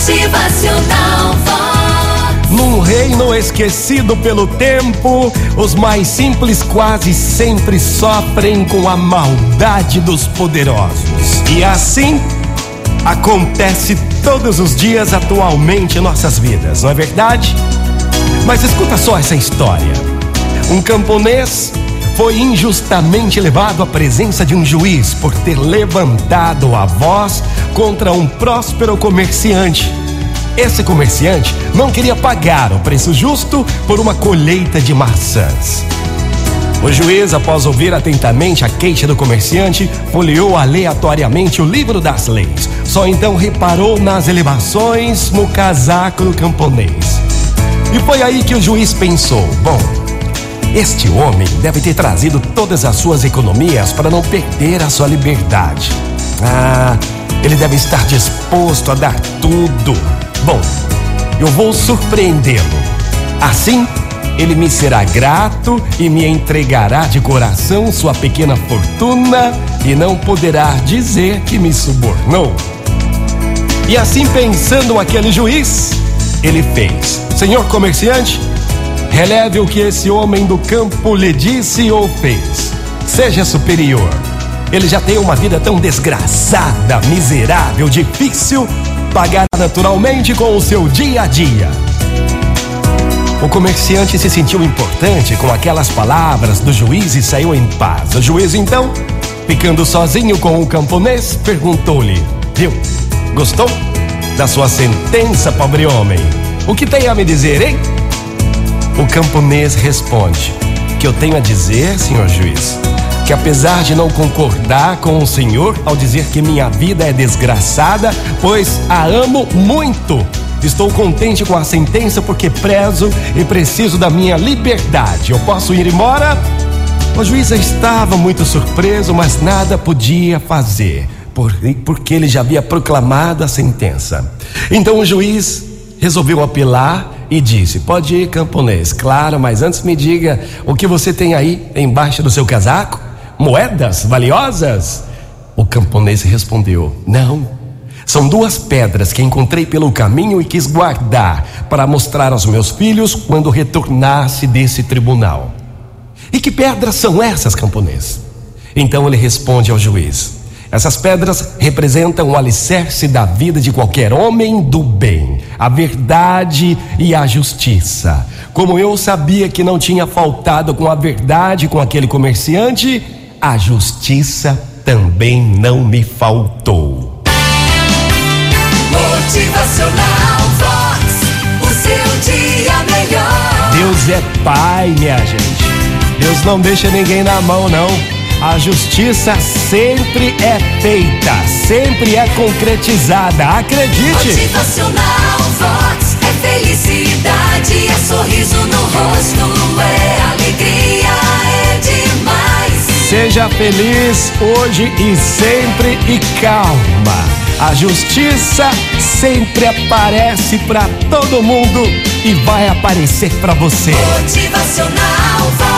Motivacional Vox. Num reino esquecido pelo tempo, os mais simples quase sempre sofrem com a maldade dos poderosos. E assim acontece todos os dias atualmente em nossas vidas, não é verdade? Mas escuta só essa história. Um camponês foi injustamente levado à presença de um juiz por ter levantado a voz contra um próspero comerciante. Esse comerciante não queria pagar o preço justo por uma colheita de maçãs. O juiz, após ouvir atentamente a queixa do comerciante, folheou aleatoriamente o livro das leis. Só então reparou nas elevações no casaco do camponês. E foi aí que o juiz pensou: bom, este homem deve ter trazido todas as suas economias para não perder a sua liberdade. Ah, ele deve estar disposto a dar tudo. Bom, eu vou surpreendê-lo. Assim, ele me será grato e me entregará de coração sua pequena fortuna e não poderá dizer que me subornou. E assim pensando aquele juiz, ele fez: Senhor comerciante, releve o que esse homem do campo lhe disse ou fez. Seja superior. Ele já tem uma vida tão desgraçada, miserável, difícil, pagará naturalmente com o seu dia a dia. O comerciante se sentiu importante com aquelas palavras do juiz e saiu em paz. O juiz, então, ficando sozinho com o camponês, perguntou-lhe: Viu? Gostou da sua sentença, pobre homem? O que tem a me dizer, hein? O camponês responde: Que eu tenho a dizer, senhor juiz, que apesar de não concordar com o senhor ao dizer que minha vida é desgraçada, pois a amo muito. Estou contente com a sentença porque prezo e preciso da minha liberdade. Eu posso ir embora? O juiz estava muito surpreso, mas nada podia fazer, porque ele já havia proclamado a sentença. Então o juiz resolveu apelar e disse: Pode ir, camponês, claro, mas antes me diga o que você tem aí embaixo do seu casaco? Moedas valiosas? O camponês respondeu: Não. São duas pedras que encontrei pelo caminho e quis guardar para mostrar aos meus filhos quando retornasse desse tribunal. E que pedras são essas, camponês? Então ele responde ao juiz: essas pedras representam o alicerce da vida de qualquer homem do bem, a verdade e a justiça. Como eu sabia que não tinha faltado com a verdade com aquele comerciante, a justiça também não me faltou. Motivacional Vox. O seu dia melhor. Deus é Pai, minha gente. Deus não deixa ninguém na mão, não. A justiça sempre é feita, sempre é concretizada. Acredite. Motivacional Vox. É felicidade, é sorriso no rosto, é alegria, é demais. Seja feliz hoje e sempre e calma. A justiça sempre aparece para todo mundo e vai aparecer para você. Motivacional Vox.